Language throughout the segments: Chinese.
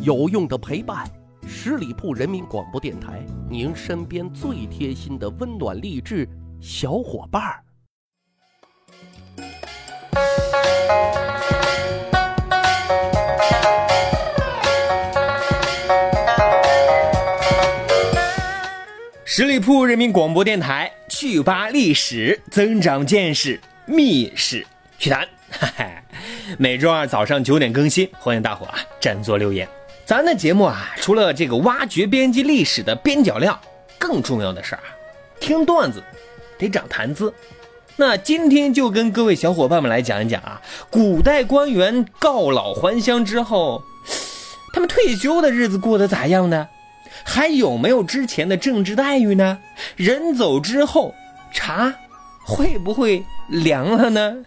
有用的陪伴，十里铺人民广播电台，您身边最贴心的温暖励志小伙伴儿。十里铺人民广播电台，趣吧历史，增长见识，密室趣谈。每周二早上九点更新，欢迎大伙啊占座留言。咱的节目啊，除了这个挖掘编辑历史的边角料，更重要的是啊，听段子得长谈资。那今天就跟各位小伙伴们来讲一讲啊，古代官员告老还乡之后，他们退休的日子过得咋样呢？还有没有之前的政治待遇呢？人走之后，茶会不会凉了呢？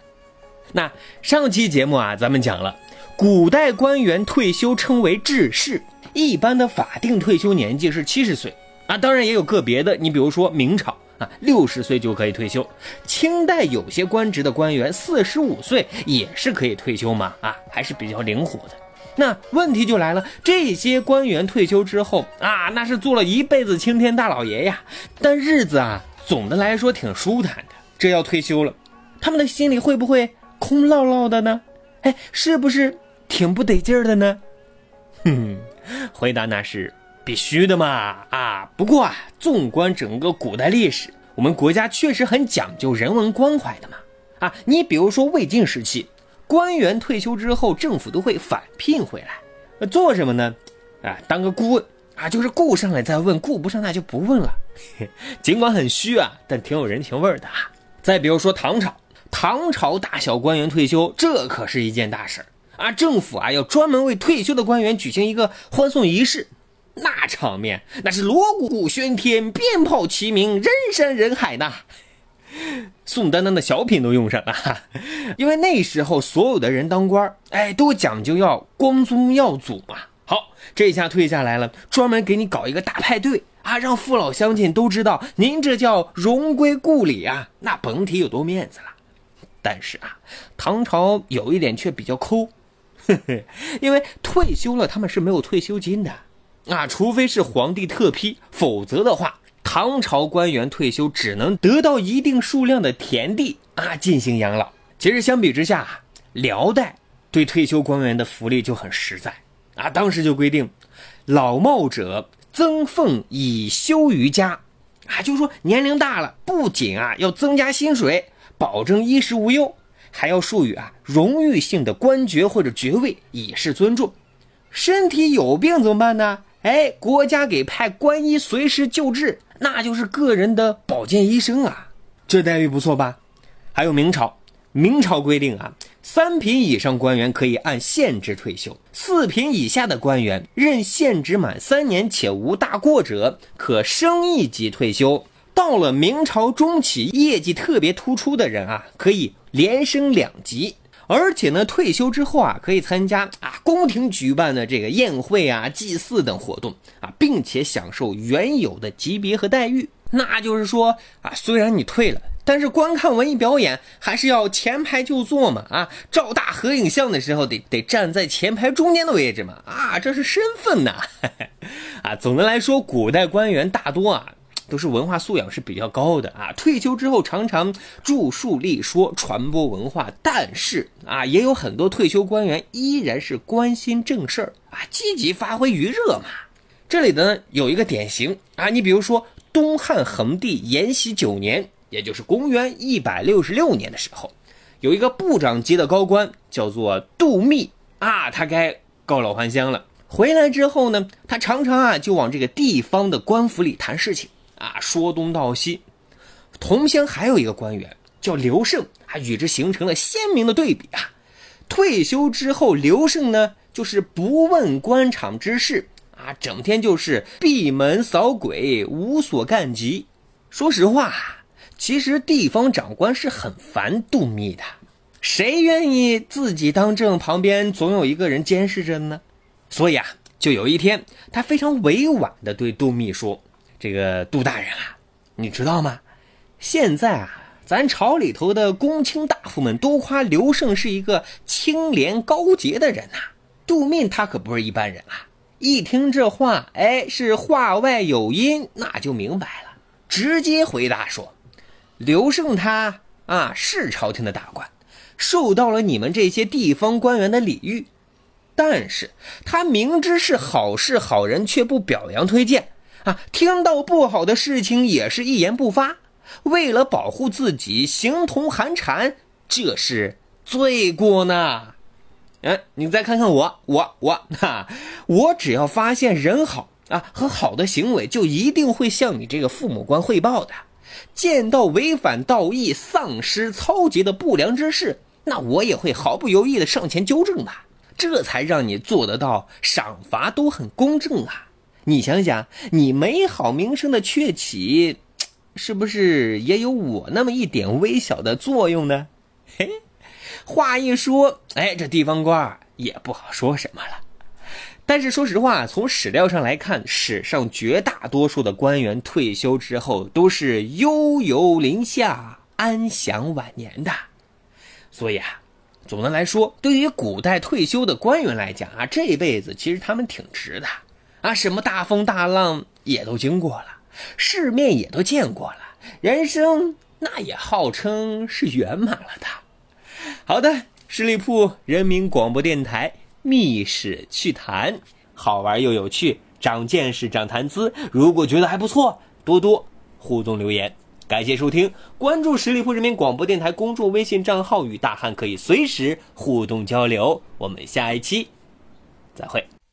那上期节目啊，咱们讲了，古代官员退休称为致仕，一般的法定退休年纪是七十岁啊，当然也有个别的，你比如说明朝啊，六十岁就可以退休，清代有些官职的官员四十五岁也是可以退休嘛，啊，还是比较灵活的。那问题就来了，这些官员退休之后啊，那是做了一辈子青天大老爷呀，但日子啊，总的来说挺舒坦的。这要退休了，他们的心里会不会？空落落的呢，哎，是不是挺不得劲儿的呢？哼，回答那是必须的嘛！啊，不过啊，纵观整个古代历史，我们国家确实很讲究人文关怀的嘛！啊，你比如说魏晋时期，官员退休之后，政府都会返聘回来，做什么呢？啊，当个顾问啊，就是顾上来再问，顾不上那就不问了。尽管很虚啊，但挺有人情味的啊。再比如说唐朝。唐朝大小官员退休，这可是一件大事儿啊！政府啊要专门为退休的官员举行一个欢送仪式，那场面那是锣鼓喧天，鞭炮齐鸣，人山人海呐！宋丹丹的小品都用上了，因为那时候所有的人当官，哎，都讲究要光宗耀祖嘛。好，这下退下来了，专门给你搞一个大派对啊，让父老乡亲都知道您这叫荣归故里啊，那甭提有多面子了。但是啊，唐朝有一点却比较抠，因为退休了他们是没有退休金的啊，除非是皇帝特批，否则的话，唐朝官员退休只能得到一定数量的田地啊进行养老。其实相比之下，辽代对退休官员的福利就很实在啊，当时就规定，老耄者增俸以休于家，啊，就是说年龄大了，不仅啊要增加薪水。保证衣食无忧，还要授予啊荣誉性的官爵或者爵位，以示尊重。身体有病怎么办呢？哎，国家给派官医随时救治，那就是个人的保健医生啊。这待遇不错吧？还有明朝，明朝规定啊，三品以上官员可以按县职退休，四品以下的官员任县职满三年且无大过者，可升一级退休。到了明朝中期，业绩特别突出的人啊，可以连升两级，而且呢，退休之后啊，可以参加啊宫廷举办的这个宴会啊、祭祀等活动啊，并且享受原有的级别和待遇。那就是说啊，虽然你退了，但是观看文艺表演还是要前排就坐嘛啊，照大合影像的时候得得站在前排中间的位置嘛啊，这是身份呐 啊。总的来说，古代官员大多啊。都是文化素养是比较高的啊，退休之后常常著述立说，传播文化。但是啊，也有很多退休官员依然是关心正事儿啊，积极发挥余热嘛。这里呢有一个典型啊，你比如说东汉恒帝延禧九年，也就是公元一百六十六年的时候，有一个部长级的高官叫做杜密啊，他该告老还乡了。回来之后呢，他常常啊就往这个地方的官府里谈事情。啊，说东道西，同乡还有一个官员叫刘胜啊，与之形成了鲜明的对比啊。退休之后，刘胜呢就是不问官场之事啊，整天就是闭门扫鬼，无所干及。说实话，其实地方长官是很烦杜密的，谁愿意自己当政，旁边总有一个人监视着呢？所以啊，就有一天，他非常委婉地对杜密说。这个杜大人啊，你知道吗？现在啊，咱朝里头的公卿大夫们都夸刘胜是一个清廉高洁的人呐。杜密他可不是一般人啊，一听这话，哎，是话外有音，那就明白了，直接回答说：“刘胜他啊是朝廷的大官，受到了你们这些地方官员的礼遇，但是他明知是好事好人，却不表扬推荐啊，听到不好的事情也是一言不发，为了保护自己，形同寒蝉，这是罪过呢。”嗯，你再看看我，我我哈，我只要发现人好啊和好的行为，就一定会向你这个父母官汇报的。见到违反道义、丧失操节的不良之事，那我也会毫不犹豫的上前纠正的。这才让你做得到赏罚都很公正啊！你想想，你美好名声的鹊起，是不是也有我那么一点微小的作用呢？嘿。话一说，哎，这地方官也不好说什么了。但是说实话，从史料上来看，史上绝大多数的官员退休之后都是悠游林下、安享晚年的。所以啊，总的来说，对于古代退休的官员来讲啊，这一辈子其实他们挺值的啊，什么大风大浪也都经过了，世面也都见过了，人生那也号称是圆满了的。好的，十里铺人民广播电台《密史趣谈》，好玩又有趣，长见识，长谈资。如果觉得还不错，多多互动留言。感谢收听，关注十里铺人民广播电台公众微信账号，与大汉可以随时互动交流。我们下一期再会。